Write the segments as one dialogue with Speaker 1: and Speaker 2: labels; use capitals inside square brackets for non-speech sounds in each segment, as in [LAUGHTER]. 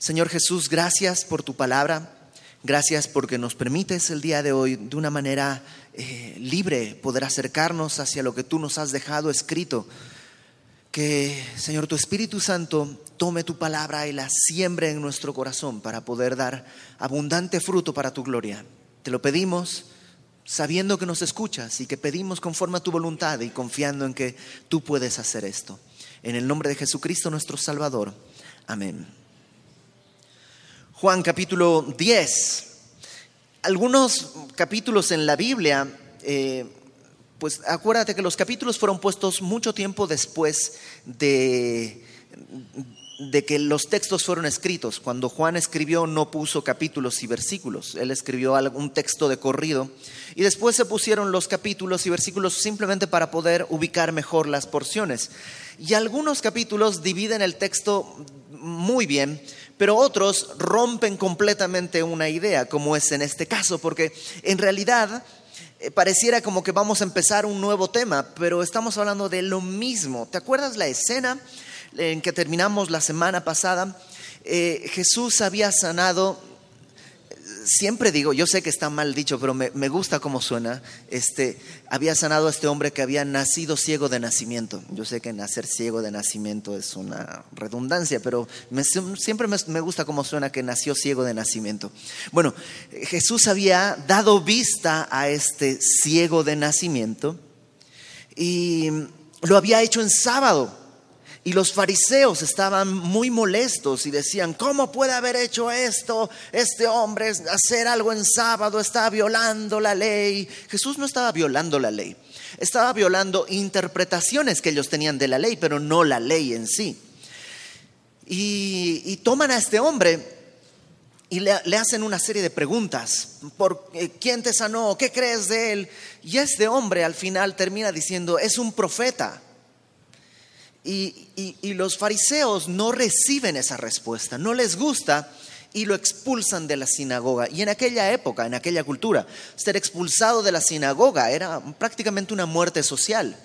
Speaker 1: Señor Jesús, gracias por tu palabra. Gracias porque nos permites el día de hoy de una manera eh, libre poder acercarnos hacia lo que tú nos has dejado escrito. Que, Señor, tu Espíritu Santo tome tu palabra y la siembre en nuestro corazón para poder dar abundante fruto para tu gloria. Te lo pedimos sabiendo que nos escuchas y que pedimos conforme a tu voluntad y confiando en que tú puedes hacer esto. En el nombre de Jesucristo nuestro Salvador. Amén. Juan capítulo 10. Algunos capítulos en la Biblia, eh, pues acuérdate que los capítulos fueron puestos mucho tiempo después de, de que los textos fueron escritos. Cuando Juan escribió no puso capítulos y versículos, él escribió un texto de corrido y después se pusieron los capítulos y versículos simplemente para poder ubicar mejor las porciones. Y algunos capítulos dividen el texto muy bien, pero otros rompen completamente una idea, como es en este caso, porque en realidad eh, pareciera como que vamos a empezar un nuevo tema, pero estamos hablando de lo mismo. ¿Te acuerdas la escena? en que terminamos la semana pasada, eh, Jesús había sanado, siempre digo, yo sé que está mal dicho, pero me, gusta cómo suena, este, había sanado a este hombre que había nacido ciego de nacimiento. Yo sé que nacer ciego de nacimiento es una redundancia, pero siempre me, me gusta cómo suena que nació ciego de nacimiento. Bueno, Jesús había dado vista a este ciego de nacimiento y lo había hecho en sábado. Y los fariseos estaban muy molestos y decían, ¿cómo puede haber hecho esto este hombre? Hacer algo en sábado, está violando la ley. Jesús no estaba violando la ley, estaba violando interpretaciones que ellos tenían de la ley, pero no la ley en sí. Y, toman a este hombre y le, hacen una serie de preguntas. ¿Por eh, quién te sanó? ¿Qué crees de él? Y este hombre al final termina diciendo, es un profeta. Y, los fariseos no reciben esa respuesta, no les gusta y lo expulsan de la sinagoga. Y en aquella época, en aquella cultura, ser expulsado de la sinagoga era prácticamente una muerte social.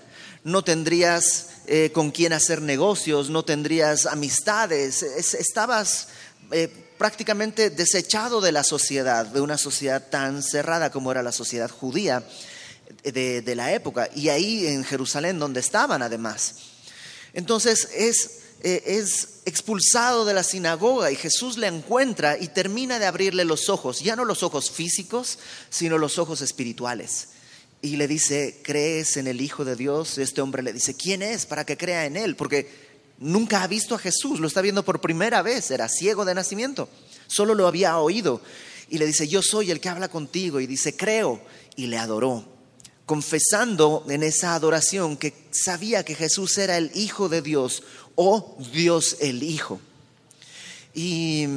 Speaker 1: No tendrías eh, con quién hacer negocios, no tendrías amistades, estabas eh, prácticamente desechado de la sociedad, de una sociedad tan cerrada como era la sociedad judía de, de la época. Y ahí en Jerusalén, donde estaban además. Entonces eh, es, expulsado de la sinagoga y Jesús le encuentra y termina de abrirle los ojos, ya no los ojos físicos, sino los ojos espirituales. Y le dice, ¿crees en el Hijo de Dios? Este hombre le dice, ¿quién es para que crea en él? Porque nunca ha visto a Jesús, lo está viendo por primera vez, era ciego de nacimiento, solo lo había oído. Y le dice, yo soy el que habla contigo. Y dice, creo. Y le adoró confesando en esa adoración que sabía que Jesús era el Hijo de Dios o Dios el Hijo. Y,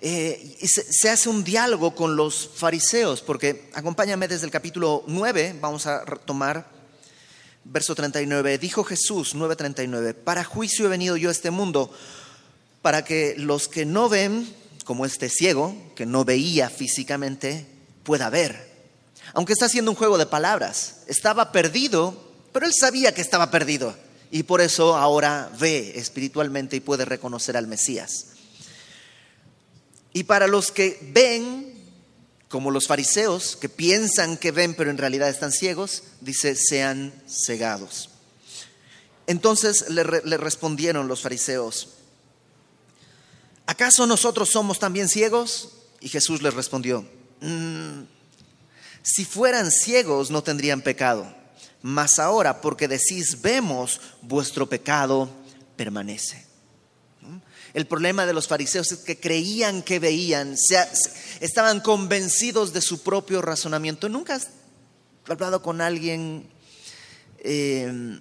Speaker 1: eh, se, hace un diálogo con los fariseos, porque acompáñame desde el capítulo 9, vamos a tomar verso 39. Dijo Jesús, 9:39, para juicio he venido yo a este mundo, para que los que no ven, como este ciego, que no veía físicamente, pueda ver aunque está haciendo un juego de palabras. Estaba perdido, pero él sabía que estaba perdido y por eso ahora ve espiritualmente y puede reconocer al Mesías. Y para los que ven, como los fariseos, que piensan que ven pero en realidad están ciegos, dice, sean cegados. Entonces le, respondieron los fariseos, ¿acaso nosotros somos también ciegos? Y Jesús les respondió, mm, si fueran ciegos no tendrían pecado, mas ahora porque decís vemos, vuestro pecado permanece. El problema de los fariseos es que creían que veían, estaban convencidos de su propio razonamiento. ¿Nunca has hablado con alguien eh,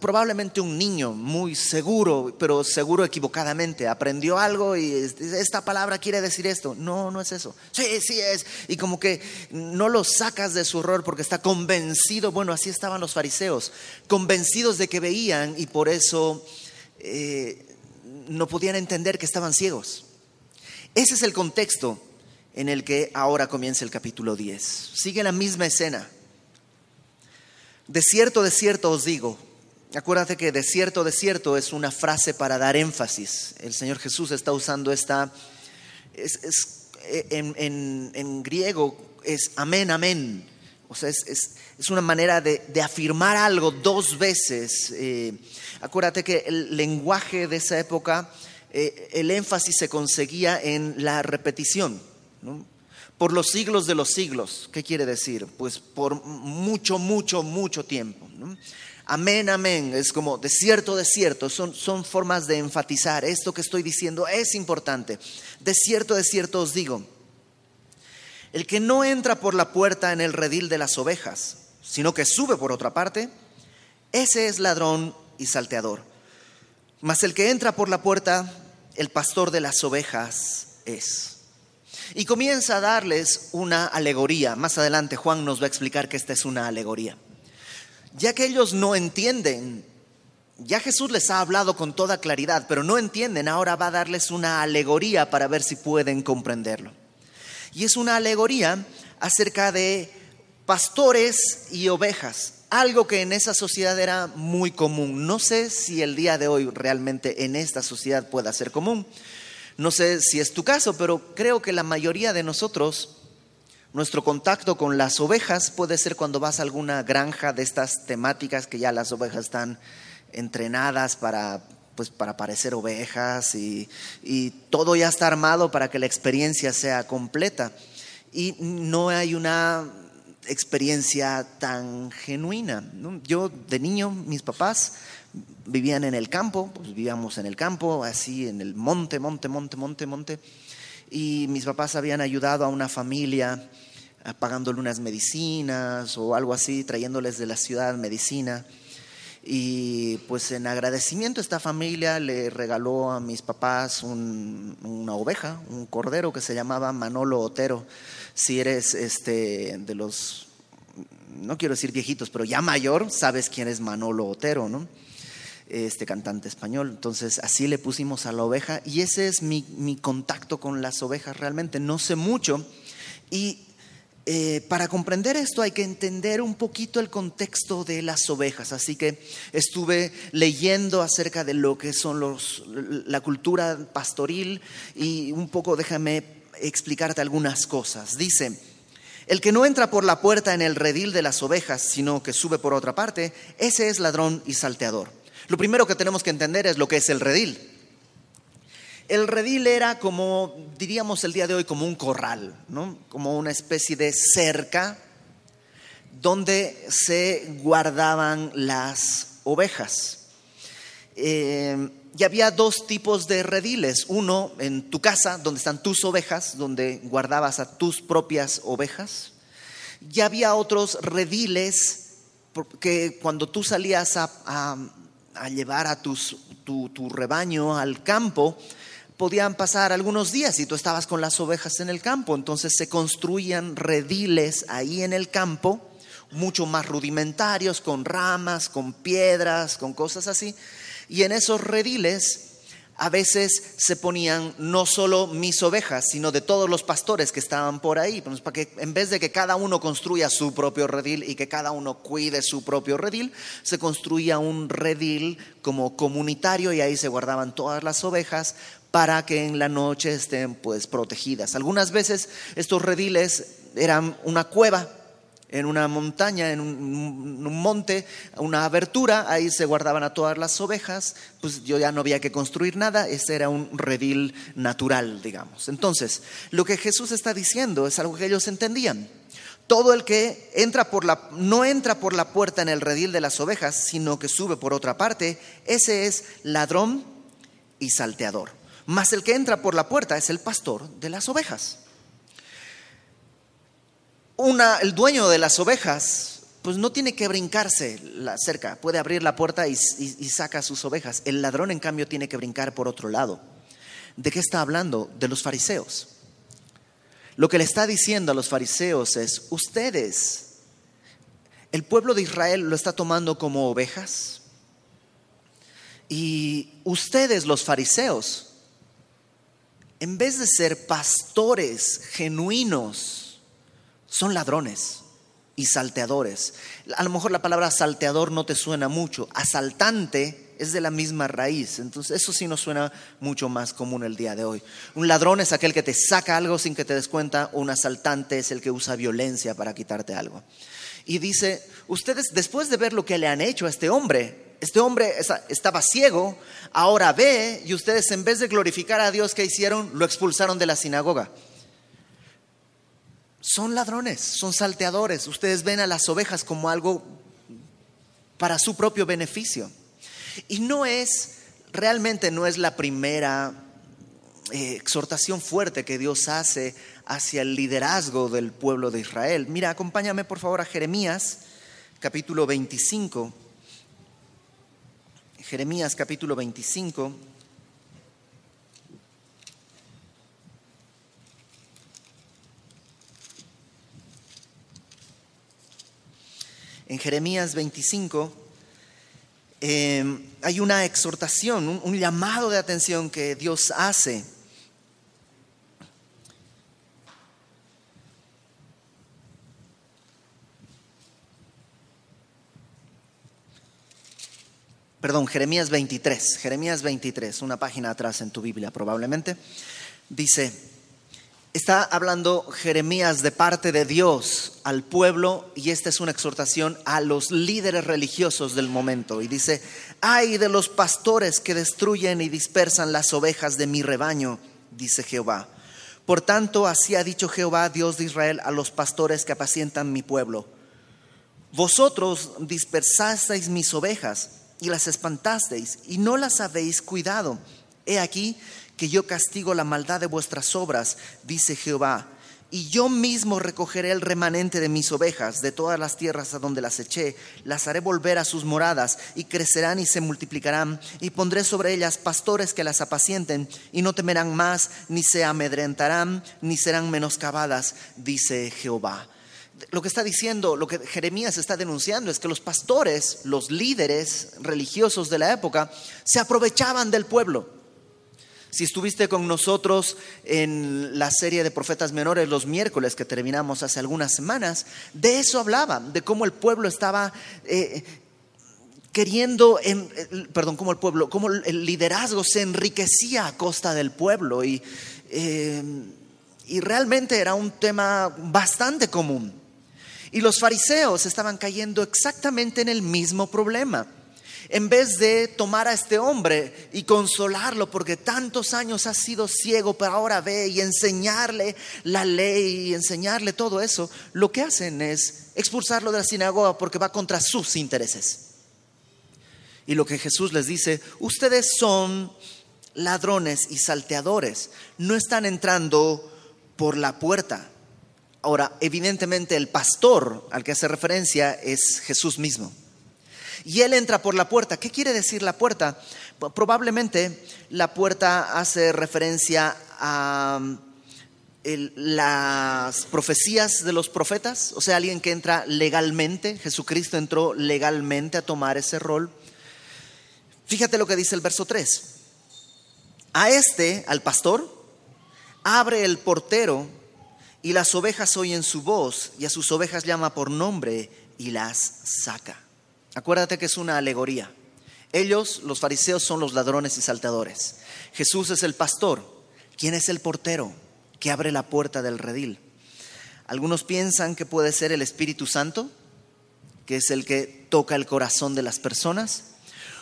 Speaker 1: probablemente un niño muy seguro, pero seguro equivocadamente, aprendió algo y esta palabra quiere decir esto. No, no es eso. Sí, sí es. Y como que no lo sacas de su error porque está convencido. Bueno, así estaban los fariseos, convencidos de que veían y por eso eh, no podían entender que estaban ciegos. Ese es el contexto en el que ahora comienza el capítulo 10. Sigue la misma escena. De cierto, de cierto os digo, acuérdate que desierto, desierto es una frase para dar énfasis. El Señor Jesús está usando esta, es, en, griego es amén, amén. O sea, es, una manera de, afirmar algo dos veces. Eh, acuérdate que el lenguaje de esa época, eh, el énfasis se conseguía en la repetición. Por los siglos de los siglos. ¿Qué quiere decir? Pues por mucho, mucho, mucho tiempo. Amén, amén. Es como desierto, desierto. Son, son formas de enfatizar. Esto que estoy diciendo es importante. Desierto, desierto os digo. El que no entra por la puerta en el redil de las ovejas, sino que sube por otra parte, ese es ladrón y salteador. Mas el que entra por la puerta, el pastor de las ovejas es. Y comienza a darles una alegoría. Más adelante Juan nos va a explicar que esta es una alegoría. Ya que ellos no entienden, ya Jesús les ha hablado con toda claridad, pero no entienden, ahora va a darles una alegoría para ver si pueden comprenderlo. Y es una alegoría acerca de pastores y ovejas, algo que en esa sociedad era muy común. No sé si el día de hoy realmente en esta sociedad pueda ser común, no sé si es tu caso, pero creo que la mayoría de nosotros, nuestro contacto con las ovejas puede ser cuando vas a alguna granja de estas temáticas que ya las ovejas están entrenadas para pues para parecer ovejas y, todo ya está armado para que la experiencia sea completa. Y no hay una experiencia tan genuina. Yo de niño, mis papás vivían en el campo, pues vivíamos en el campo, así en el monte, monte, monte, monte, monte. Y mis papás habían ayudado a una familia ah, pagándole unas medicinas o algo así, trayéndoles de la ciudad medicina. Y pues en agradecimiento esta familia le regaló a mis papás una oveja, un cordero que se llamaba Manolo Otero. Si eres este, de los, no quiero decir viejitos, pero ya mayor, sabes quién es Manolo Otero, ¿no? Este cantante español. Entonces así le pusimos a la oveja y ese es mi, contacto con las ovejas realmente. No sé mucho y eh, para comprender esto hay que entender un poquito el contexto de las ovejas. Así que estuve leyendo acerca de lo que son los, la cultura pastoril y un poco déjame explicarte algunas cosas. Dice, el que no entra por la puerta en el redil de las ovejas, sino que sube por otra parte, ese es ladrón y salteador. Lo primero que tenemos que entender es lo que es el redil. El redil era como, diríamos el día de hoy, como un corral, ¿no? como una especie de cerca donde se guardaban las ovejas. Eh, y había dos tipos de rediles. Uno en tu casa, donde están tus ovejas, donde guardabas a tus propias ovejas. Y había otros rediles que cuando tú salías a, a llevar a tu, tu rebaño al campo, podían pasar algunos días y tú estabas con las ovejas en el campo. Entonces se construían rediles ahí en el campo, mucho más rudimentarios, con ramas, con piedras, con cosas así. Y en esos rediles a veces se ponían no solo mis ovejas, sino de todos los pastores que estaban por ahí, pues, para que en vez de que cada uno construya su propio redil y que cada uno cuide su propio redil, se construía un redil como comunitario y ahí se guardaban todas las ovejas para que en la noche estén pues protegidas. Algunas veces estos rediles eran una cueva en una montaña, en un, monte, una abertura, ahí se guardaban a todas las ovejas, pues yo ya no había que construir nada, ese era un redil natural, digamos. Entonces, lo que Jesús está diciendo es algo que ellos entendían. Todo el que entra por la, no entra por la puerta en el redil de las ovejas, sino que sube por otra parte, ese es ladrón y salteador. Mas el que entra por la puerta es el pastor de las ovejas el dueño de las ovejas, pues no tiene que brincarse la cerca, puede abrir la puerta y, y saca sus ovejas. El ladrón, en cambio, tiene que brincar por otro lado. ¿De qué está hablando? De los fariseos. Lo que le está diciendo a los fariseos es, ustedes, el pueblo de Israel lo está tomando como ovejas. Y ustedes, los fariseos, en vez de ser pastores genuinos, son ladrones. y salteadores. A lo mejor la palabra salteador no te suena mucho. Asaltante es de la misma raíz. Entonces eso sí nos suena mucho más común el día de hoy. Un ladrón es aquel que te saca algo sin que te des cuenta. Un asaltante es el que usa violencia para quitarte algo. Y dice, ustedes después de ver lo que le han hecho a este hombre, este hombre estaba ciego, ahora ve y ustedes en vez de glorificar a Dios que hicieron, lo expulsaron de la sinagoga. Son ladrones, son salteadores. Ustedes ven a las ovejas como algo para su propio beneficio. Y no es, realmente no es la primera eh, exhortación fuerte que Dios hace hacia el liderazgo del pueblo de Israel. Mira, acompáñame por favor a Jeremías, capítulo 25. Jeremías, capítulo 25. En Jeremías 25 Em, hay una exhortación, un, un llamado de atención que Dios hace. Perdón, Jeremías 23, Jeremías 23, una página atrás en tu Biblia probablemente, dice, Está hablando Jeremías de parte de Dios al pueblo y esta es una exhortación a los líderes religiosos del momento. Y dice, ay de los pastores que destruyen y dispersan las ovejas de mi rebaño, dice Jehová. Por tanto, así ha dicho Jehová, Dios de Israel, a los pastores que apacientan mi pueblo. Vosotros dispersasteis mis ovejas y las espantasteis y no las habéis cuidado. He aquí que yo castigo la maldad de vuestras obras, dice Jehová. Y yo mismo recogeré el remanente de mis ovejas de todas las tierras a donde las eché, las haré volver a sus moradas, y crecerán y se multiplicarán, y pondré sobre ellas pastores que las apacienten, y no temerán más, ni se amedrentarán, ni serán menoscabadas, dice Jehová. Lo que está diciendo, lo que Jeremías está denunciando es que los pastores, los líderes religiosos de la época, se aprovechaban del pueblo si estuviste con nosotros en la serie de profetas menores los miércoles que terminamos hace algunas semanas, de eso hablaba, de cómo el pueblo estaba eh, queriendo, perdón, cómo el pueblo, cómo el liderazgo se enriquecía a costa del pueblo y, eh, y realmente era un tema bastante común. Y los fariseos estaban cayendo exactamente en el mismo problema en vez de tomar a este hombre y consolarlo porque tantos años ha sido ciego, pero ahora ve y enseñarle la ley y enseñarle todo eso, lo que hacen es expulsarlo de la sinagoga porque va contra sus intereses. Y lo que Jesús les dice, ustedes son ladrones y salteadores, no están entrando por la puerta. Ahora, evidentemente el pastor al que hace referencia es Jesús mismo y él entra por la puerta. ¿Qué quiere decir la puerta? Probablemente la puerta hace referencia a mm, las profecías de los profetas, o sea, alguien que entra legalmente, Jesucristo entró legalmente a tomar ese rol. Fíjate lo que dice el verso 3. A este, al pastor, abre el portero y las ovejas oyen su voz y a sus ovejas llama por nombre y las saca. Acuérdate que es una alegoría. Ellos, los fariseos, son los ladrones y saltadores. Jesús es el pastor. ¿Quién es el portero que abre la puerta del redil? Algunos piensan que puede ser el Espíritu Santo, que es el que toca el corazón de las personas.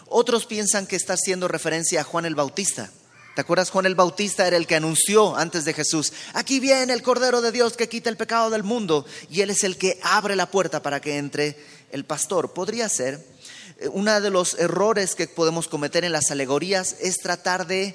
Speaker 1: Otros piensan que está haciendo referencia a Juan el Bautista. ¿Te acuerdas? Juan el Bautista era el que anunció antes de Jesús, aquí viene el Cordero de Dios que quita el pecado del mundo. Y él es el que abre la puerta para que entre el pastor. Podría ser, eh, uno de los errores que podemos cometer en las alegorías es tratar de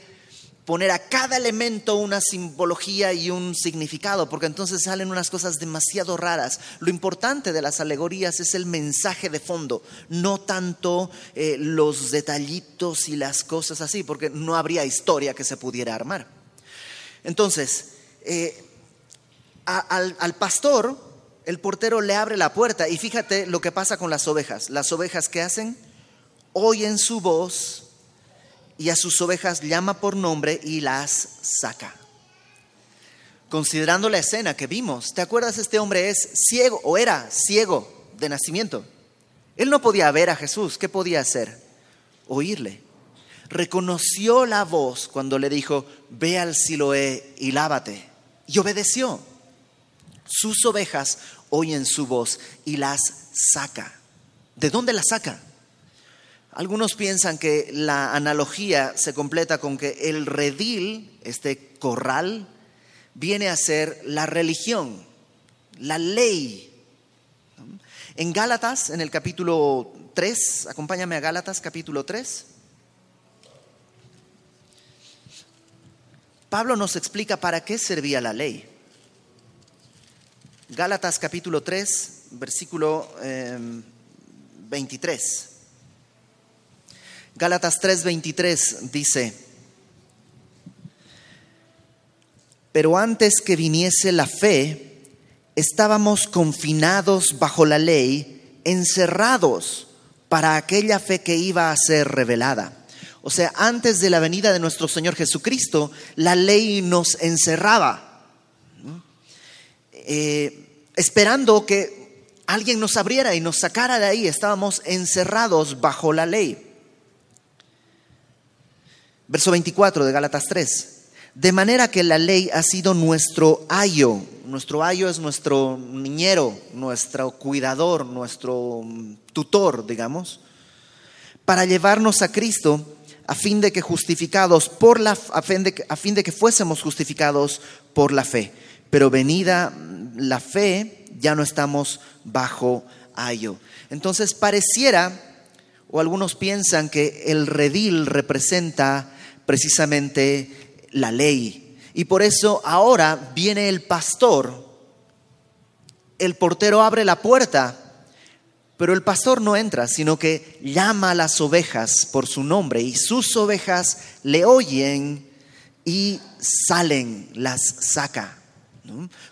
Speaker 1: poner a cada elemento una simbología y un significado, porque entonces salen unas cosas demasiado raras. Lo importante de las alegorías es el mensaje de fondo, no tanto eh, los detallitos y las cosas así, porque no habría historia que se pudiera armar. Entonces, eh, al pastor el portero le abre la puerta y fíjate lo que pasa con las ovejas. Las ovejas que hacen oyen su voz y a sus ovejas llama por nombre y las saca. considerando la escena que vimos. ¿Te acuerdas? Este hombre es ciego o era ciego de nacimiento. Él no podía ver a Jesús. ¿Qué podía hacer? Oírle. Reconoció la voz cuando le dijo, ve al Siloé y lávate. Y obedeció. Sus ovejas oyen su voz y las saca. ¿De dónde las saca? Algunos piensan que la analogía se completa con que el redil, este corral, viene a ser la religión, la ley. En Gálatas, en el capítulo 3, acompáñame a Gálatas capítulo 3. Pablo nos explica para qué servía la ley. Gálatas capítulo 3, versículo 23. Em, Gálatas 3:23 dice, pero antes que viniese la fe, estábamos confinados bajo la ley, encerrados para aquella fe que iba a ser revelada. O sea, antes de la venida de nuestro Señor Jesucristo, la ley nos encerraba, eh, esperando que alguien nos abriera y nos sacara de ahí. Estábamos encerrados bajo la ley. Verso 24 de Gálatas 3. De manera que la ley ha sido nuestro ayo. Nuestro ayo es nuestro niñero, nuestro cuidador, nuestro tutor, digamos, para llevarnos a Cristo a fin de que justificados por la a fin de, a fin de que fuésemos justificados por la fe. Pero venida la fe, ya no estamos bajo ayo. Entonces pareciera o algunos piensan que el redil representa precisamente la ley. Y por eso ahora viene el pastor, el portero abre la puerta, pero el pastor no entra, sino que llama a las ovejas por su nombre y sus ovejas le oyen y salen, las saca.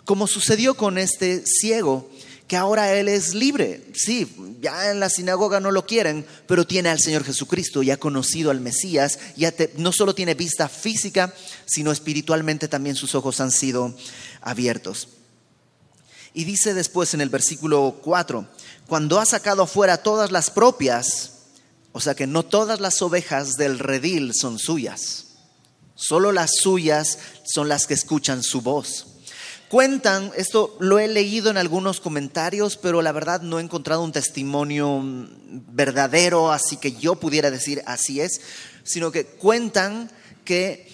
Speaker 1: Como sucedió con este ciego que ahora Él es libre. Sí, ya en la sinagoga no lo quieren, pero tiene al Señor Jesucristo, ya ha conocido al Mesías, ya no solo tiene vista física, sino espiritualmente también sus ojos han sido abiertos. Y dice después en el versículo 4, cuando ha sacado afuera todas las propias, o sea que no todas las ovejas del redil son suyas, solo las suyas son las que escuchan su voz. Cuentan, esto lo he leído en algunos comentarios, pero la verdad no he encontrado un testimonio verdadero, así que yo pudiera decir así es, sino que cuentan que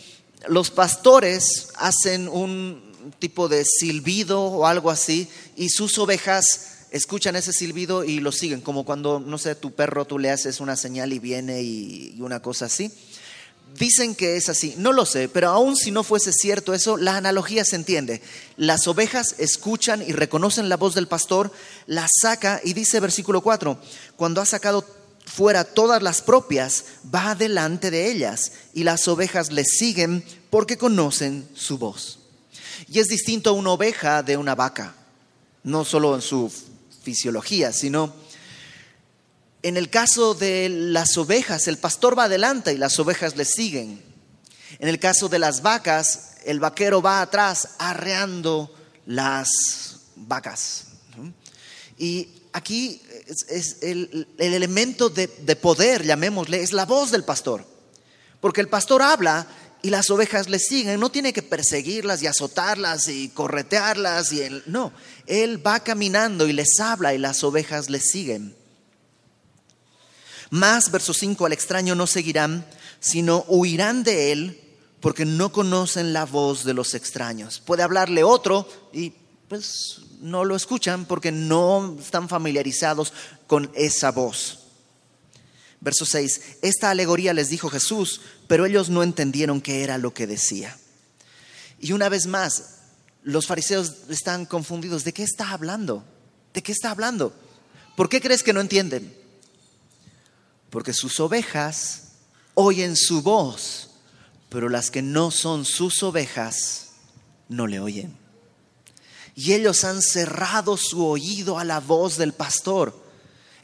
Speaker 1: los pastores hacen un tipo de silbido o algo así y sus ovejas escuchan ese silbido y lo siguen, como cuando, no sé, tu perro tú le haces una señal y viene y, una cosa así. Dicen que es así, no lo sé, pero aun si no fuese cierto eso, la analogía se entiende. Las ovejas escuchan y reconocen la voz del pastor, la saca y dice versículo 4, cuando ha sacado fuera todas las propias, va delante de ellas y las ovejas le siguen porque conocen su voz. Y es distinto una oveja de una vaca, no solo en su fisiología, sino en el caso de las ovejas, el pastor va adelante y las ovejas le siguen. En el caso de las vacas, el vaquero va atrás arreando las vacas. Y aquí es, el, elemento de, de poder, llamémosle, es la voz del pastor. Porque el pastor habla y las ovejas le siguen. No tiene que perseguirlas y azotarlas y corretearlas. Y no, él va caminando y les habla y las ovejas le siguen. Más, verso 5, al extraño no seguirán, sino huirán de él porque no conocen la voz de los extraños. Puede hablarle otro y pues no lo escuchan porque no están familiarizados con esa voz. Verso 6, esta alegoría les dijo Jesús, pero ellos no entendieron qué era lo que decía. Y una vez más, los fariseos están confundidos. ¿De qué está hablando? ¿De qué está hablando? ¿Por qué crees que no entienden? Porque sus ovejas oyen su voz, pero las que no son sus ovejas no le oyen. Y ellos han cerrado su oído a la voz del pastor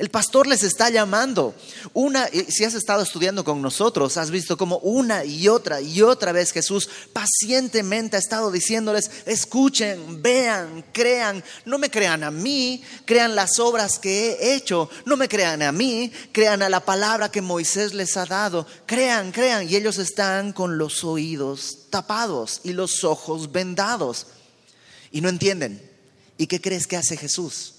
Speaker 1: El pastor les está llamando. Una, si has estado estudiando con nosotros, has visto como una y otra y otra vez Jesús pacientemente ha estado diciéndoles, escuchen, vean, crean, no me crean a mí, crean las obras que he hecho, no me crean a mí, crean a la palabra que Moisés les ha dado, crean, crean. Y ellos están con los oídos tapados y los ojos vendados y no entienden. ¿Y qué crees que hace Jesús?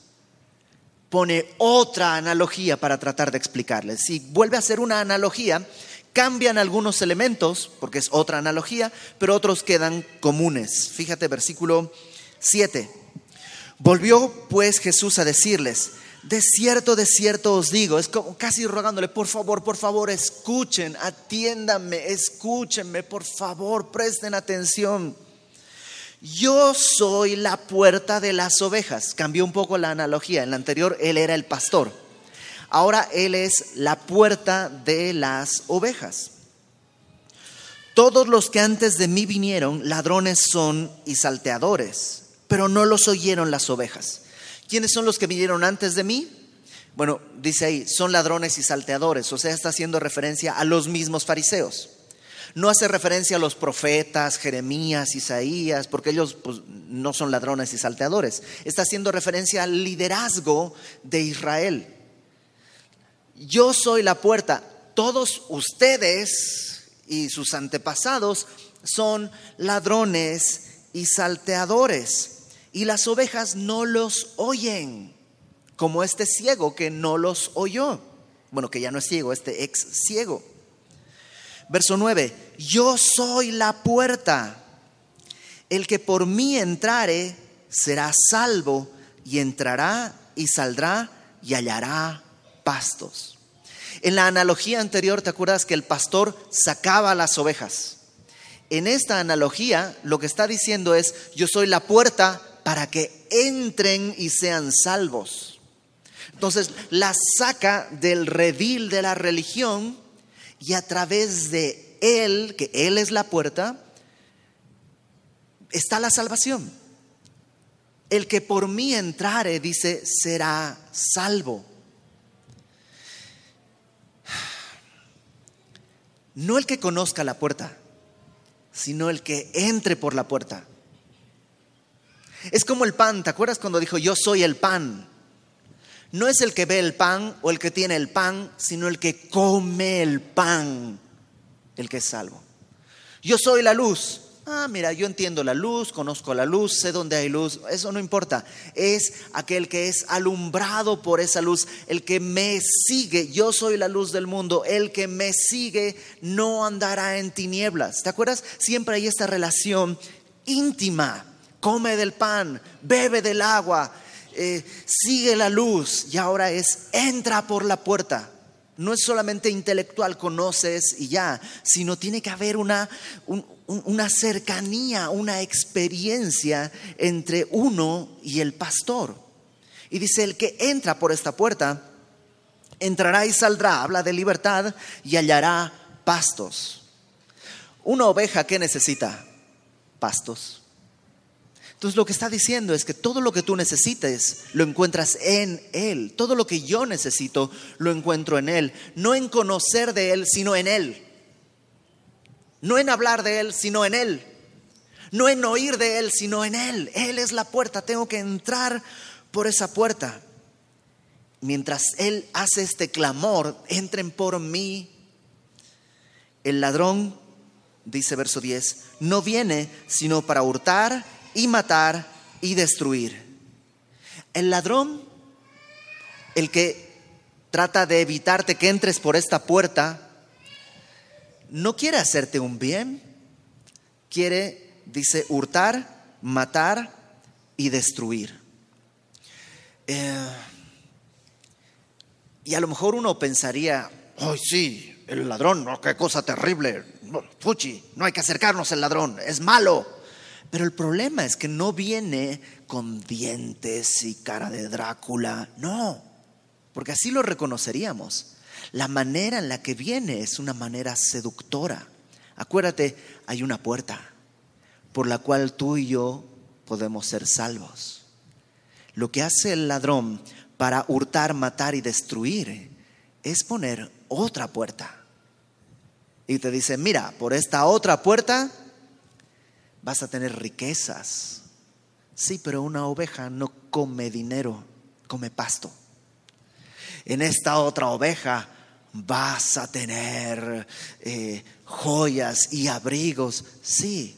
Speaker 1: Pone otra analogía para tratar de explicarles. Si vuelve a hacer una analogía, cambian algunos elementos, porque es otra analogía, pero otros quedan comunes. Fíjate, versículo 7. Volvió pues Jesús a decirles, de cierto, de cierto os digo, es como casi rogándole, por favor, por favor, escuchen, atiéndanme, escúchenme, por favor, presten atención. Yo soy la puerta de las ovejas. Cambió un poco la analogía. En la anterior él era el pastor. Ahora él es la puerta de las ovejas. Todos los que antes de mí vinieron, ladrones son y salteadores, pero no los oyeron las ovejas. ¿Quiénes son los que vinieron antes de mí? Bueno, dice ahí, son ladrones y salteadores, o sea, está haciendo referencia a los mismos fariseos. No hace referencia a los profetas, Jeremías, Isaías, porque ellos pues, no son ladrones y salteadores. Está haciendo referencia al liderazgo de Israel. Yo soy la puerta. Todos ustedes y sus antepasados son ladrones y salteadores. Y las ovejas no los oyen, como este ciego que no los oyó. Bueno, que ya no es ciego, este ex ciego. Verso 9, yo soy la puerta. El que por mí entrare será salvo y entrará y saldrá y hallará pastos. En la analogía anterior, ¿te acuerdas que el pastor sacaba las ovejas? En esta analogía, lo que está diciendo es, yo soy la puerta para que entren y sean salvos. Entonces, las saca del redil de la religión y a través de Él, que Él es la puerta, está la salvación. El que por mí entrare, dice, será salvo. No el que conozca la puerta, sino el que entre por la puerta. Es como el pan, ¿te acuerdas cuando dijo yo soy el pan? no es el que ve el pan o el que tiene el pan, sino el que come el pan, el que es salvo. Yo soy la luz. Ah, mira, yo entiendo la luz, conozco la luz, sé dónde hay luz, eso no importa. Es aquel que es alumbrado por esa luz, el que me sigue. Yo soy la luz del mundo, el que me sigue no andará en tinieblas. ¿Te acuerdas? Siempre hay esta relación íntima. Come del pan, bebe del agua, eh, sigue la luz y ahora es entra por la puerta. No es solamente intelectual, conoces y ya, sino tiene que haber una, una cercanía, una experiencia entre uno y el pastor. Y dice, el que entra por esta puerta, entrará y saldrá, habla de libertad y hallará pastos. Una oveja, ¿qué necesita? Pastos. Entonces lo que está diciendo es que todo lo que tú necesites lo encuentras en Él. Todo lo que yo necesito lo encuentro en Él. No en conocer de Él, sino en Él. No en hablar de Él, sino en Él. No en oír de Él, sino en Él. Él es la puerta. Tengo que entrar por esa puerta. Mientras Él hace este clamor, entren por mí. El ladrón, dice verso 10, no viene sino para hurtar y matar y destruir. El ladrón, el que trata de evitarte que entres por esta puerta, no quiere hacerte un bien, quiere, dice, hurtar, matar y destruir. Eh, y a lo mejor uno pensaría, ay sí, el ladrón, qué cosa terrible, fuchi, no hay que acercarnos al ladrón, es malo. Pero el problema es que no viene con dientes y cara de Drácula, no, porque así lo reconoceríamos. La manera en la que viene es una manera seductora. Acuérdate, hay una puerta por la cual tú y yo podemos ser salvos. Lo que hace el ladrón para hurtar, matar y destruir, es poner otra puerta. Y te dice, mira, por esta otra puerta vas a tener riquezas. Sí, pero una oveja no come dinero, come pasto. En esta otra oveja vas a tener eh, joyas y abrigos. Sí,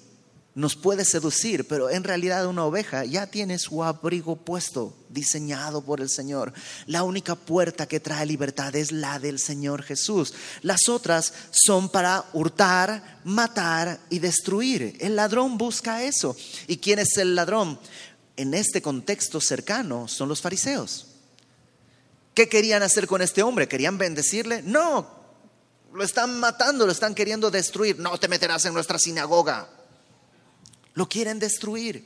Speaker 1: nos puede seducir, pero en realidad una oveja ya tiene su abrigo puesto, diseñado por el Señor. La única puerta que trae libertad es la del Señor Jesús. Las otras son para hurtar, matar y destruir. El ladrón busca eso. ¿Y quién es el ladrón? En este contexto cercano son los fariseos. ¿Qué querían hacer con este hombre? ¿Querían bendecirle? No, lo están matando, lo están queriendo destruir. No te meterás en nuestra sinagoga lo quieren destruir.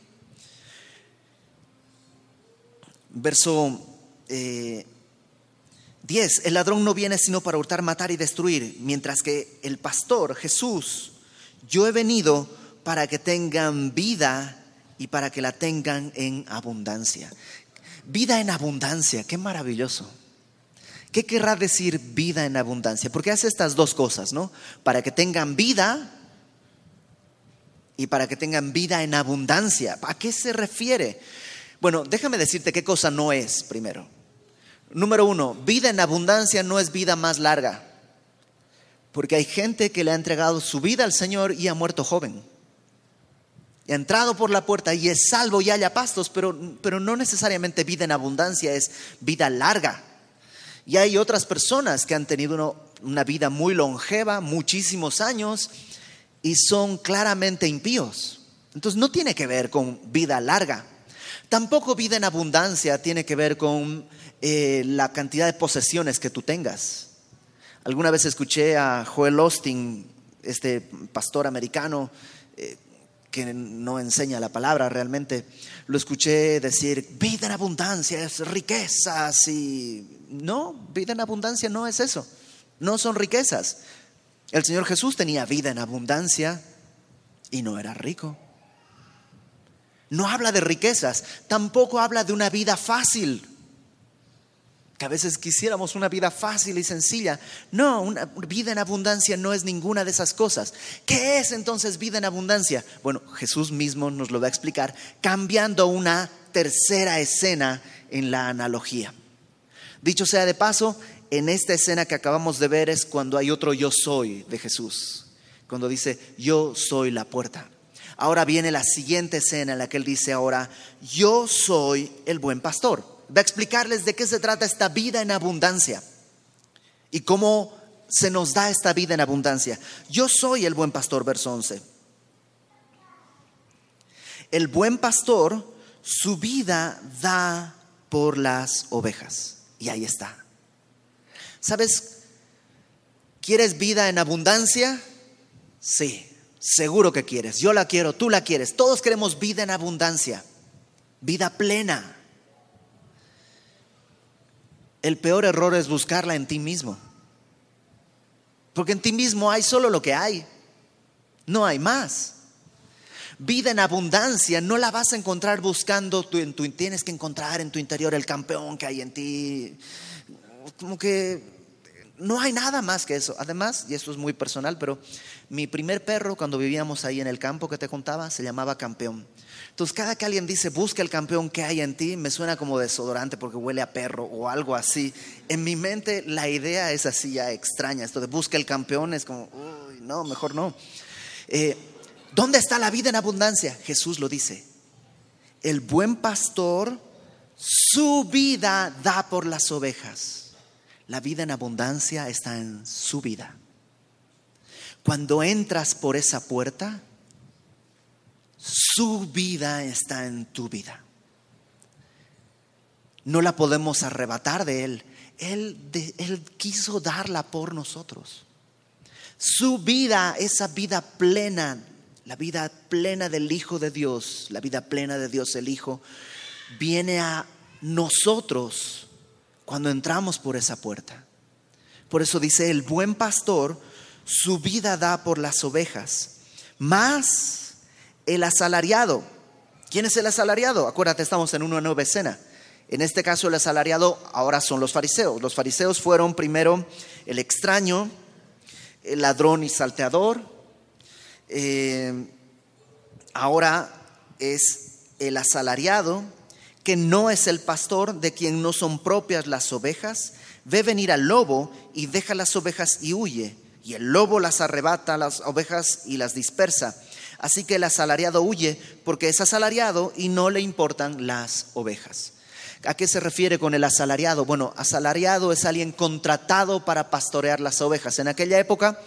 Speaker 1: Verso 10, eh, el ladrón no viene sino para hurtar, matar y destruir, mientras que el pastor Jesús, yo he venido para que tengan vida y para que la tengan en abundancia. Vida en abundancia, qué maravilloso. ¿Qué querrá decir vida en abundancia? Porque hace estas dos cosas, ¿no? Para que tengan vida y para que tengan vida en abundancia. ¿A qué se refiere? Bueno, déjame decirte qué cosa no es primero. Número uno, vida en abundancia no es vida más larga, porque hay gente que le ha entregado su vida al Señor y ha muerto joven. Y ha entrado por la puerta y es salvo y haya pastos, pero, pero no necesariamente vida en abundancia es vida larga. Y hay otras personas que han tenido una vida muy longeva, muchísimos años, y son claramente impíos. Entonces no tiene que ver con vida larga. Tampoco vida en abundancia tiene que ver con eh, la cantidad de posesiones que tú tengas. Alguna vez escuché a Joel Austin, este pastor americano, eh, que no enseña la palabra realmente, lo escuché decir, vida en abundancia es riquezas y... No, vida en abundancia no es eso, no son riquezas. El Señor Jesús tenía vida en abundancia y no era rico. No habla de riquezas, tampoco habla de una vida fácil. Que a veces quisiéramos una vida fácil y sencilla. No, una vida en abundancia no es ninguna de esas cosas. ¿Qué es entonces vida en abundancia? Bueno, Jesús mismo nos lo va a explicar cambiando una tercera escena en la analogía. Dicho sea de paso, en esta escena que acabamos de ver es cuando hay otro yo soy de Jesús, cuando dice yo soy la puerta. Ahora viene la siguiente escena en la que él dice ahora, yo soy el buen pastor. Va a explicarles de qué se trata esta vida en abundancia y cómo se nos da esta vida en abundancia. Yo soy el buen pastor, verso 11. El buen pastor su vida da por las ovejas. Y ahí está. ¿Sabes? ¿Quieres vida en abundancia? Sí, seguro que quieres. Yo la quiero, tú la quieres. Todos queremos vida en abundancia, vida plena. El peor error es buscarla en ti mismo. Porque en ti mismo hay solo lo que hay. No hay más. Vida en abundancia no la vas a encontrar buscando, tú, tienes que encontrar en tu interior el campeón que hay en ti, como que no hay nada más que eso. Además, y esto es muy personal, pero mi primer perro cuando vivíamos ahí en el campo que te contaba se llamaba campeón. Entonces, cada que alguien dice busca el campeón que hay en ti, me suena como desodorante porque huele a perro o algo así. En mi mente la idea es así ya extraña. Esto de busca el campeón es como, uy, no, mejor no. Eh, ¿Dónde está la vida en abundancia? Jesús lo dice. El buen pastor su vida da por las ovejas. La vida en abundancia está en su vida. Cuando entras por esa puerta, su vida está en tu vida. No la podemos arrebatar de Él. Él, él quiso darla por nosotros. Su vida, esa vida plena, la vida plena del Hijo de Dios, la vida plena de Dios el Hijo, viene a nosotros cuando entramos por esa puerta. Por eso dice, el buen pastor su vida da por las ovejas, más el asalariado. ¿Quién es el asalariado? Acuérdate, estamos en una nueva escena. En este caso el asalariado ahora son los fariseos. Los fariseos fueron primero el extraño, el ladrón y salteador. Eh, ahora es el asalariado, que no es el pastor, de quien no son propias las ovejas, ve venir al lobo y deja las ovejas y huye. Y el lobo las arrebata las ovejas y las dispersa. Así que el asalariado huye porque es asalariado y no le importan las ovejas. ¿A qué se refiere con el asalariado? Bueno, asalariado es alguien contratado para pastorear las ovejas. En aquella época,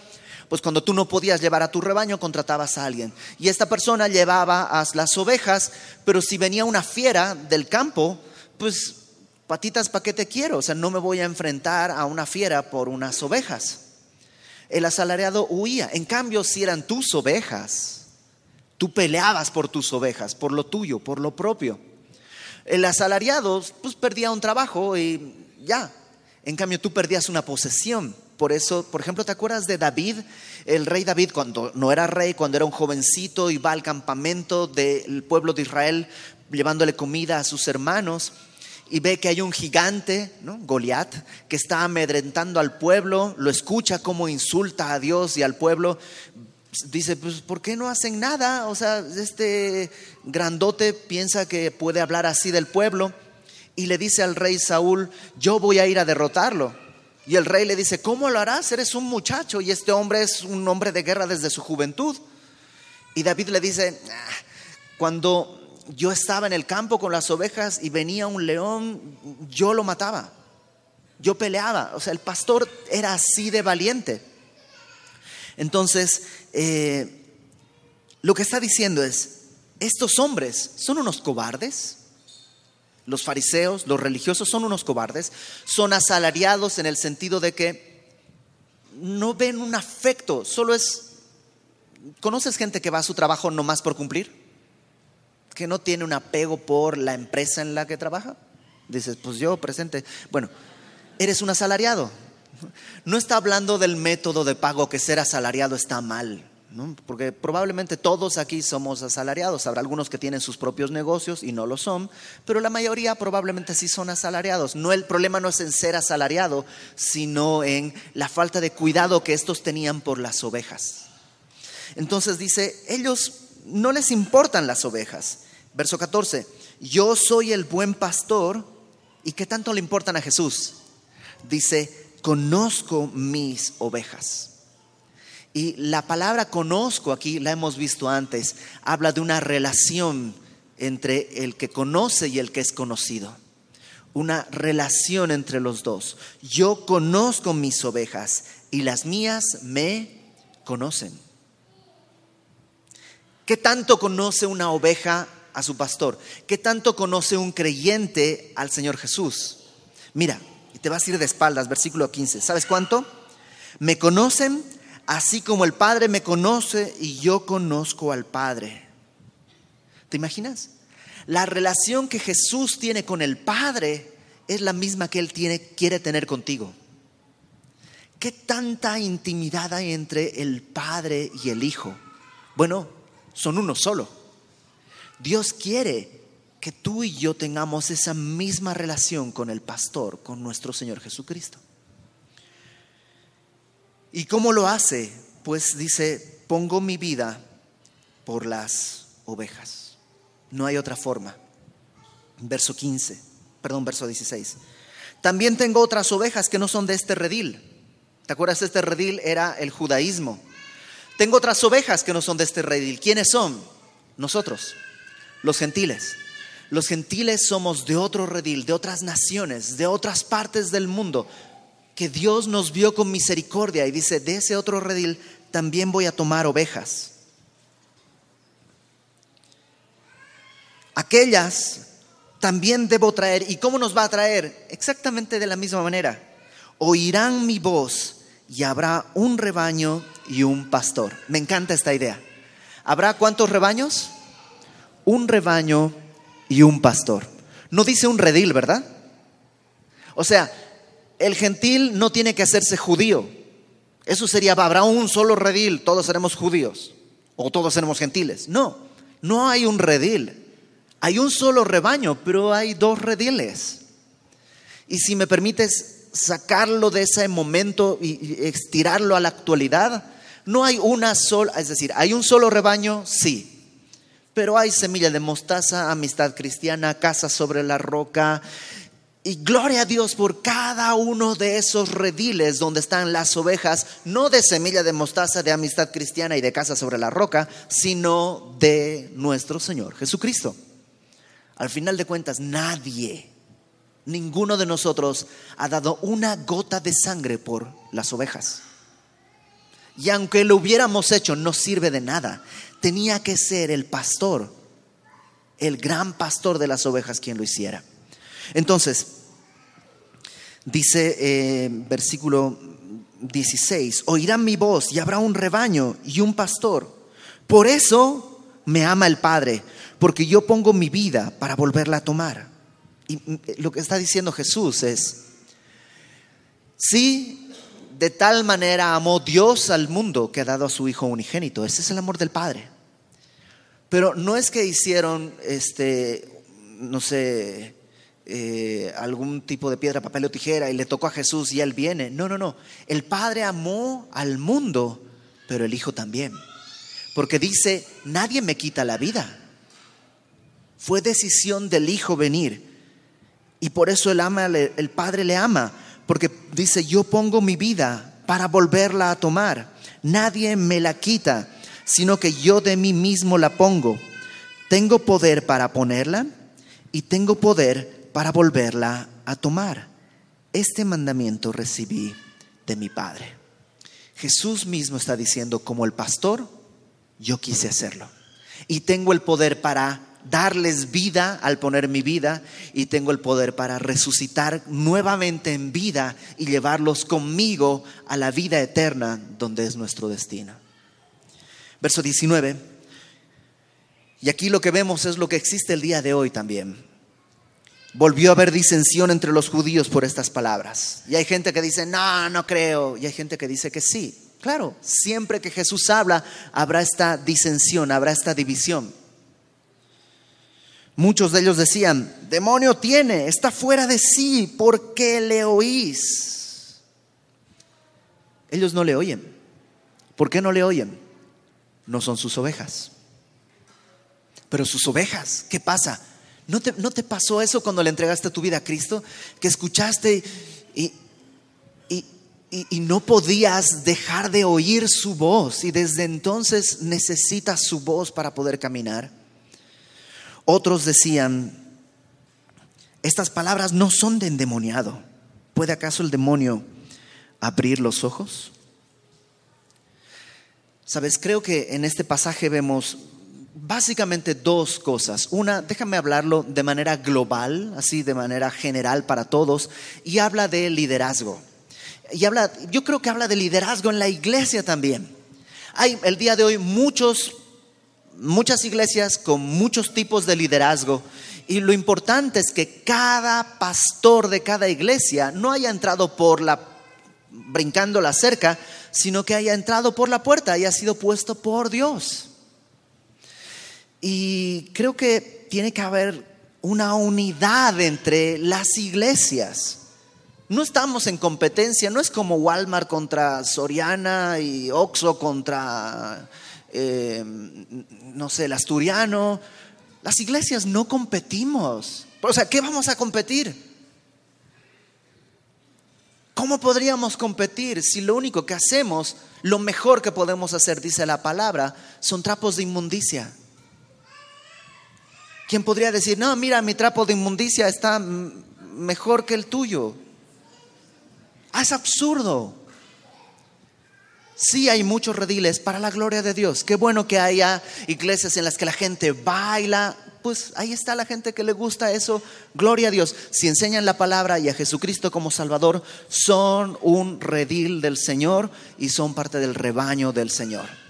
Speaker 1: pues cuando tú no podías llevar a tu rebaño, contratabas a alguien. Y esta persona llevaba a las ovejas, pero si venía una fiera del campo, pues patitas, ¿para qué te quiero? O sea, no me voy a enfrentar a una fiera por unas ovejas. El asalariado huía. En cambio, si eran tus ovejas, tú peleabas por tus ovejas, por lo tuyo, por lo propio. El asalariado, pues perdía un trabajo y ya. En cambio, tú perdías una posesión. Por eso, por ejemplo, ¿te acuerdas de David? El rey David, cuando no era rey, cuando era un jovencito, iba al campamento del pueblo de Israel llevándole comida a sus hermanos y ve que hay un gigante, ¿no? Goliat, que está amedrentando al pueblo, lo escucha como insulta a Dios y al pueblo. Dice, pues, ¿por qué no hacen nada? O sea, este grandote piensa que puede hablar así del pueblo y le dice al rey Saúl, yo voy a ir a derrotarlo. Y el rey le dice, ¿cómo lo harás? Eres un muchacho y este hombre es un hombre de guerra desde su juventud. Y David le dice, ah, cuando yo estaba en el campo con las ovejas y venía un león, yo lo mataba. Yo peleaba. O sea, el pastor era así de valiente. Entonces, eh, lo que está diciendo es, estos hombres son unos cobardes. Los fariseos, los religiosos son unos cobardes, son asalariados en el sentido de que no ven un afecto, solo es... ¿Conoces gente que va a su trabajo nomás por cumplir? que no tiene un apego por la empresa en la que trabaja. Dices, pues yo presente. Bueno, eres un asalariado. No está hablando del método de pago que ser asalariado está mal, porque probablemente todos aquí somos asalariados. Habrá algunos que tienen sus propios negocios y no lo son, pero la mayoría probablemente sí son asalariados. No el problema no es en ser asalariado, sino en la falta de cuidado que estos tenían por las ovejas. Entonces dice, ellos no les importan las ovejas. Verso 14, yo soy el buen pastor y qué tanto le importan a Jesús. Dice, conozco mis ovejas. Y la palabra conozco aquí, la hemos visto antes, habla de una relación entre el que conoce y el que es conocido. Una relación entre los dos. Yo conozco mis ovejas y las mías me conocen. ¿Qué tanto conoce una oveja a su pastor? ¿Qué tanto conoce un creyente al Señor Jesús? Mira, y te vas a ir de espaldas, versículo 15. ¿Sabes cuánto? Me conocen así como el Padre me conoce y yo conozco al Padre. ¿Te imaginas? La relación que Jesús tiene con el Padre es la misma que Él tiene, quiere tener contigo. ¿Qué tanta intimidad hay entre el Padre y el Hijo? Bueno, son uno solo. Dios quiere que tú y yo tengamos esa misma relación con el pastor, con nuestro Señor Jesucristo. ¿Y cómo lo hace? Pues dice, pongo mi vida por las ovejas. No hay otra forma. Verso 15, perdón, verso 16. También tengo otras ovejas que no son de este redil. ¿Te acuerdas? Este redil era el judaísmo. Tengo otras ovejas que no son de este redil. ¿Quiénes son? Nosotros, los gentiles. Los gentiles somos de otro redil, de otras naciones, de otras partes del mundo, que Dios nos vio con misericordia y dice, de ese otro redil también voy a tomar ovejas. Aquellas también debo traer. ¿Y cómo nos va a traer? Exactamente de la misma manera. Oirán mi voz y habrá un rebaño y un pastor. Me encanta esta idea. ¿Habrá cuántos rebaños? Un rebaño y un pastor. No dice un redil, ¿verdad? O sea, el gentil no tiene que hacerse judío. Eso sería, habrá un solo redil, todos seremos judíos o todos seremos gentiles. No, no hay un redil. Hay un solo rebaño, pero hay dos rediles. Y si me permites sacarlo de ese momento y estirarlo a la actualidad, no hay una sola, es decir, hay un solo rebaño, sí, pero hay semilla de mostaza, amistad cristiana, casa sobre la roca. Y gloria a Dios por cada uno de esos rediles donde están las ovejas, no de semilla de mostaza, de amistad cristiana y de casa sobre la roca, sino de nuestro Señor Jesucristo. Al final de cuentas, nadie, ninguno de nosotros ha dado una gota de sangre por las ovejas. Y aunque lo hubiéramos hecho, no sirve de nada. Tenía que ser el pastor, el gran pastor de las ovejas quien lo hiciera. Entonces, dice eh, versículo 16, oirán mi voz y habrá un rebaño y un pastor. Por eso me ama el Padre, porque yo pongo mi vida para volverla a tomar. Y lo que está diciendo Jesús es, sí, de tal manera amó Dios al mundo que ha dado a su Hijo unigénito. Ese es el amor del Padre. Pero no es que hicieron, este, no sé, eh, algún tipo de piedra, papel o tijera y le tocó a Jesús y él viene. No, no, no. El Padre amó al mundo, pero el Hijo también. Porque dice, nadie me quita la vida. Fue decisión del Hijo venir. Y por eso el, ama, el Padre le ama. Porque dice, yo pongo mi vida para volverla a tomar. Nadie me la quita, sino que yo de mí mismo la pongo. Tengo poder para ponerla y tengo poder para volverla a tomar. Este mandamiento recibí de mi Padre. Jesús mismo está diciendo, como el pastor, yo quise hacerlo. Y tengo el poder para darles vida al poner mi vida y tengo el poder para resucitar nuevamente en vida y llevarlos conmigo a la vida eterna donde es nuestro destino. Verso 19. Y aquí lo que vemos es lo que existe el día de hoy también. Volvió a haber disensión entre los judíos por estas palabras. Y hay gente que dice, no, no creo. Y hay gente que dice que sí. Claro, siempre que Jesús habla, habrá esta disensión, habrá esta división. Muchos de ellos decían, demonio tiene, está fuera de sí, ¿por qué le oís? Ellos no le oyen. ¿Por qué no le oyen? No son sus ovejas. Pero sus ovejas, ¿qué pasa? ¿No te, ¿No te, pasó eso cuando le entregaste tu vida a Cristo? Que escuchaste y, y, y, no podías dejar de oír su voz y desde entonces necesitas su voz para poder caminar. Otros decían, estas palabras no son de endemoniado. ¿Puede acaso el demonio abrir los ojos? Sabes, creo que en este pasaje vemos básicamente dos cosas. Una, déjame hablarlo de manera global, así de manera general para todos, y habla de liderazgo. Y habla, yo creo que habla de liderazgo en la iglesia también. Hay el día de hoy muchos muchas iglesias con muchos tipos de liderazgo y lo importante es que cada pastor de cada iglesia no haya entrado por la brincando la cerca, sino que haya entrado por la puerta, haya sido puesto por Dios. Y creo que tiene que haber una unidad entre las iglesias. No estamos en competencia, no es como Walmart contra Soriana y Oxo contra eh, no sé, el asturiano. Las iglesias no competimos. O sea, ¿qué vamos a competir? ¿Cómo podríamos competir si lo único que hacemos, lo mejor que podemos hacer, dice la palabra, son trapos de inmundicia? ¿Quién podría decir, no, mira, mi trapo de inmundicia está mejor que el tuyo? Ah, es absurdo. Sí hay muchos rediles para la gloria de Dios. Qué bueno que haya iglesias en las que la gente baila. Pues ahí está la gente que le gusta eso. Gloria a Dios. Si enseñan la palabra y a Jesucristo como Salvador, son un redil del Señor y son parte del rebaño del Señor.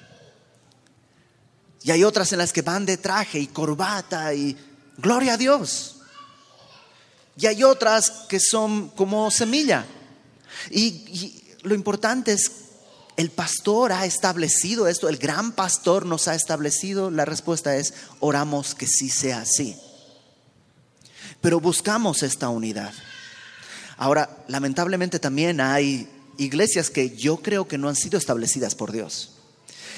Speaker 1: Y hay otras en las que van de traje y corbata y gloria a Dios. Y hay otras que son como semilla. Y, lo importante es ¿El pastor ha establecido esto? ¿El gran pastor nos ha establecido? La respuesta es, oramos que sí sea así. pero buscamos esta unidad. Ahora, lamentablemente también hay iglesias que yo creo que no han sido establecidas por Dios.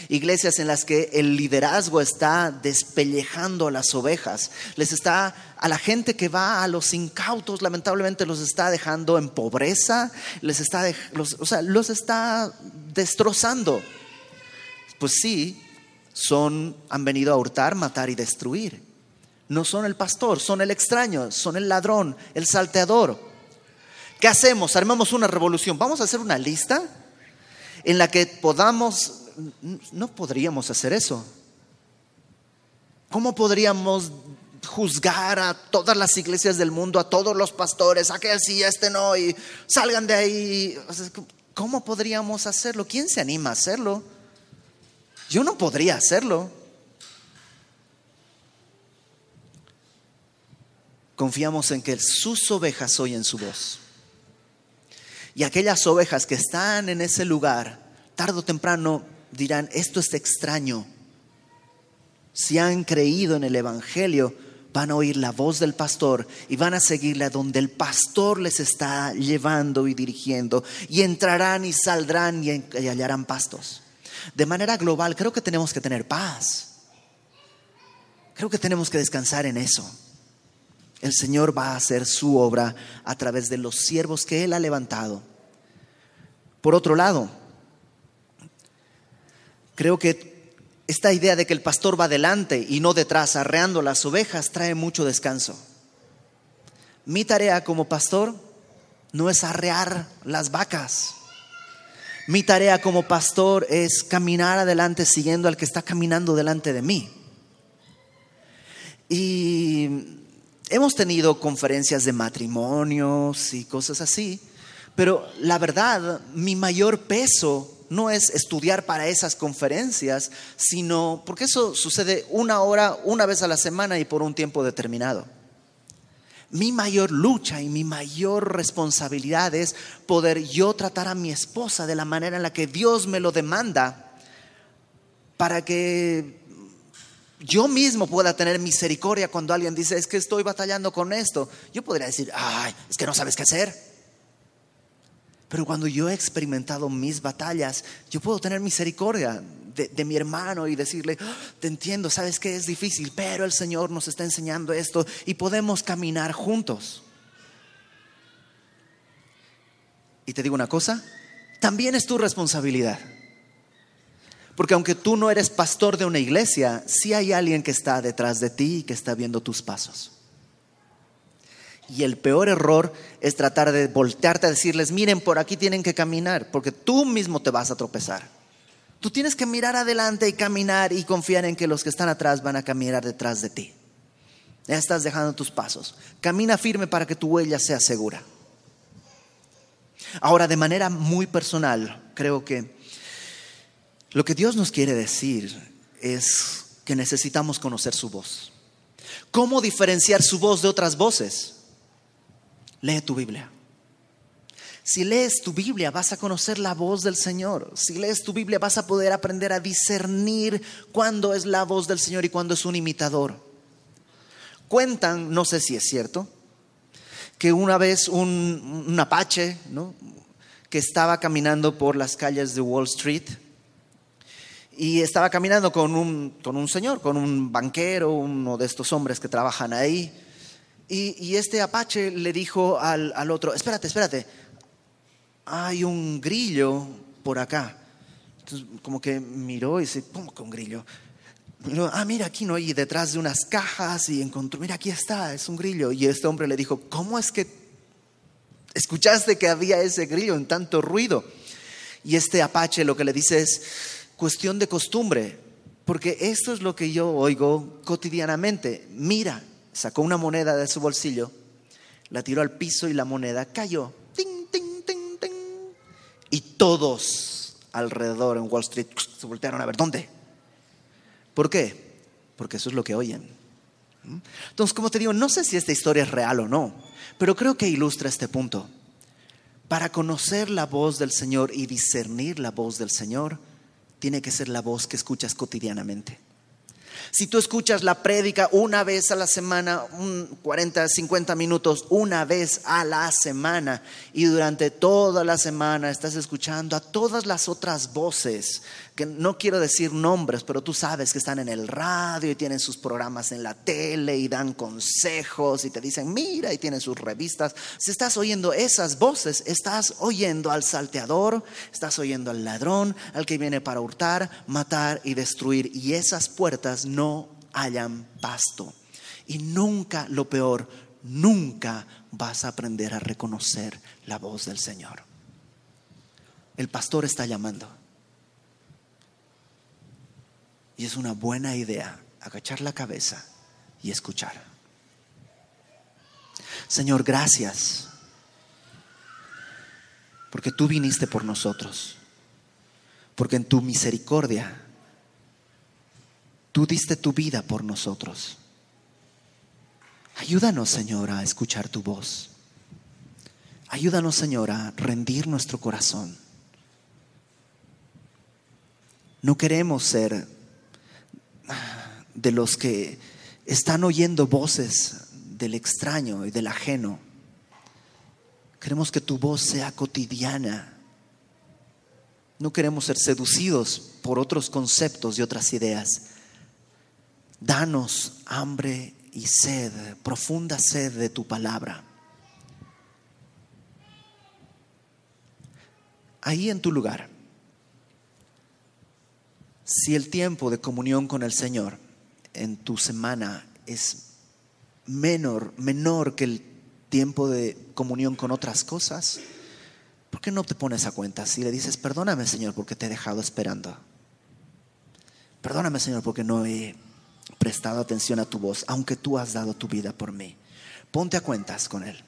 Speaker 1: Iglesias en las que el liderazgo está despellejando a las ovejas, les está a la gente que va a los incautos, lamentablemente los está dejando en pobreza, les está, o sea, los está destrozando. Pues sí, son, han venido a hurtar, matar y destruir. No son el pastor, son el extraño, son el ladrón, el salteador. ¿Qué hacemos? Armamos una revolución. Vamos a hacer una lista en la que podamos... No podríamos hacer eso. ¿Cómo podríamos juzgar a todas las iglesias del mundo, a todos los pastores, a que sí, este no, y salgan de ahí? ¿Cómo podríamos hacerlo? ¿Quién se anima a hacerlo? Yo no podría hacerlo. Confiamos en que sus ovejas oyen su voz. Y aquellas ovejas que están en ese lugar, tarde o temprano dirán, esto es extraño. Si han creído en el Evangelio, van a oír la voz del pastor y van a seguirle a donde el pastor les está llevando y dirigiendo. Y entrarán y saldrán y hallarán pastos. De manera global, creo que tenemos que tener paz. Creo que tenemos que descansar en eso. El Señor va a hacer su obra a través de los siervos que Él ha levantado. Por otro lado, creo que esta idea de que el pastor va delante y no detrás, arreando las ovejas, trae mucho descanso. Mi tarea como pastor no es arrear las vacas. Mi tarea como pastor es caminar adelante siguiendo al que está caminando delante de mí. Y hemos tenido conferencias de matrimonios y cosas así, pero la verdad, mi mayor peso no es estudiar para esas conferencias, sino porque eso sucede una hora, una vez a la semana y por un tiempo determinado. Mi mayor lucha y mi mayor responsabilidad es poder yo tratar a mi esposa de la manera en la que Dios me lo demanda para que yo mismo pueda tener misericordia cuando alguien dice, es que estoy batallando con esto. Yo podría decir, ay, es que no sabes qué hacer. Pero cuando yo he experimentado mis batallas, yo puedo tener misericordia de, mi hermano y decirle, ah, te entiendo, sabes que es difícil, pero el Señor nos está enseñando esto y podemos caminar juntos. Y te digo una cosa, también es tu responsabilidad. Porque aunque tú no eres pastor de una iglesia, sí hay alguien que está detrás de ti y que está viendo tus pasos. Y el peor error es tratar de voltearte a decirles, miren, por aquí tienen que caminar, porque tú mismo te vas a tropezar. Tú tienes que mirar adelante y caminar y confiar en que los que están atrás van a caminar detrás de ti. Ya estás dejando tus pasos. Camina firme para que tu huella sea segura. Ahora, de manera muy personal, creo que lo que Dios nos quiere decir es que necesitamos conocer su voz. ¿Cómo diferenciar su voz de otras voces? Lee tu Biblia. Si lees tu Biblia vas a conocer la voz del Señor. Si lees tu Biblia vas a poder aprender a discernir cuándo es la voz del Señor y cuándo es un imitador. Cuentan, no sé si es cierto, que una vez un, apache que estaba caminando por las calles de Wall Street y estaba caminando con un, con un señor, con un banquero, uno de estos hombres que trabajan ahí y, este apache le dijo al, otro, espérate, espérate, hay un grillo por acá. Entonces, como que miró y dice, ¿cómo que un grillo? ah, mira, aquí no, y detrás de unas cajas y encontró, mira, aquí está, es un grillo. Y este hombre le dijo, ¿cómo es que escuchaste que había ese grillo en tanto ruido? Y este apache lo que le dice es cuestión de costumbre, porque esto es lo que yo oigo cotidianamente. Mira, sacó una moneda de su bolsillo, la tiró al piso y la moneda cayó. Y todos alrededor en Wall Street [TSK] se voltearon a ver, ¿dónde? ¿Por qué? Porque eso es lo que oyen. ¿Mm? Entonces, como te digo, no sé si esta historia es real o no, pero creo que ilustra este punto. Para conocer la voz del Señor y discernir la voz del Señor, tiene que ser la voz que escuchas cotidianamente. Si tú escuchas la prédica una vez a la semana, un 40, 50 minutos, una vez a la semana, y durante toda la semana estás escuchando a todas las otras voces, que no quiero decir nombres, pero tú sabes que están en el radio y tienen sus programas en la tele y dan consejos y te dicen, mira, y tienen sus revistas. Si estás oyendo esas voces, estás oyendo al salteador, estás oyendo al ladrón, al que viene para hurtar, matar y destruir. Y esas puertas no hayan pasto. Y nunca, lo peor, nunca vas a aprender a reconocer la voz del Señor. El pastor está llamando. Y es una buena idea agachar la cabeza y escuchar. Señor, gracias. Porque tú viniste por nosotros. Porque en tu misericordia Tú diste tu vida por nosotros. Ayúdanos, Señor, a escuchar tu voz. Ayúdanos, Señor, a rendir nuestro corazón. No queremos ser de los que están oyendo voces del extraño y del ajeno. Queremos que tu voz sea cotidiana. No queremos ser seducidos por otros conceptos y otras ideas. Danos hambre y sed, profunda sed de tu palabra. Ahí en tu lugar, si el tiempo de comunión con el Señor en tu semana es menor, menor que el tiempo de comunión con otras cosas, ¿por qué no te pones a cuenta? Si le dices, perdóname Señor porque te he dejado esperando. Perdóname Señor porque no he prestado atención a tu voz, aunque tú has dado tu vida por mí. Ponte a cuentas con Él.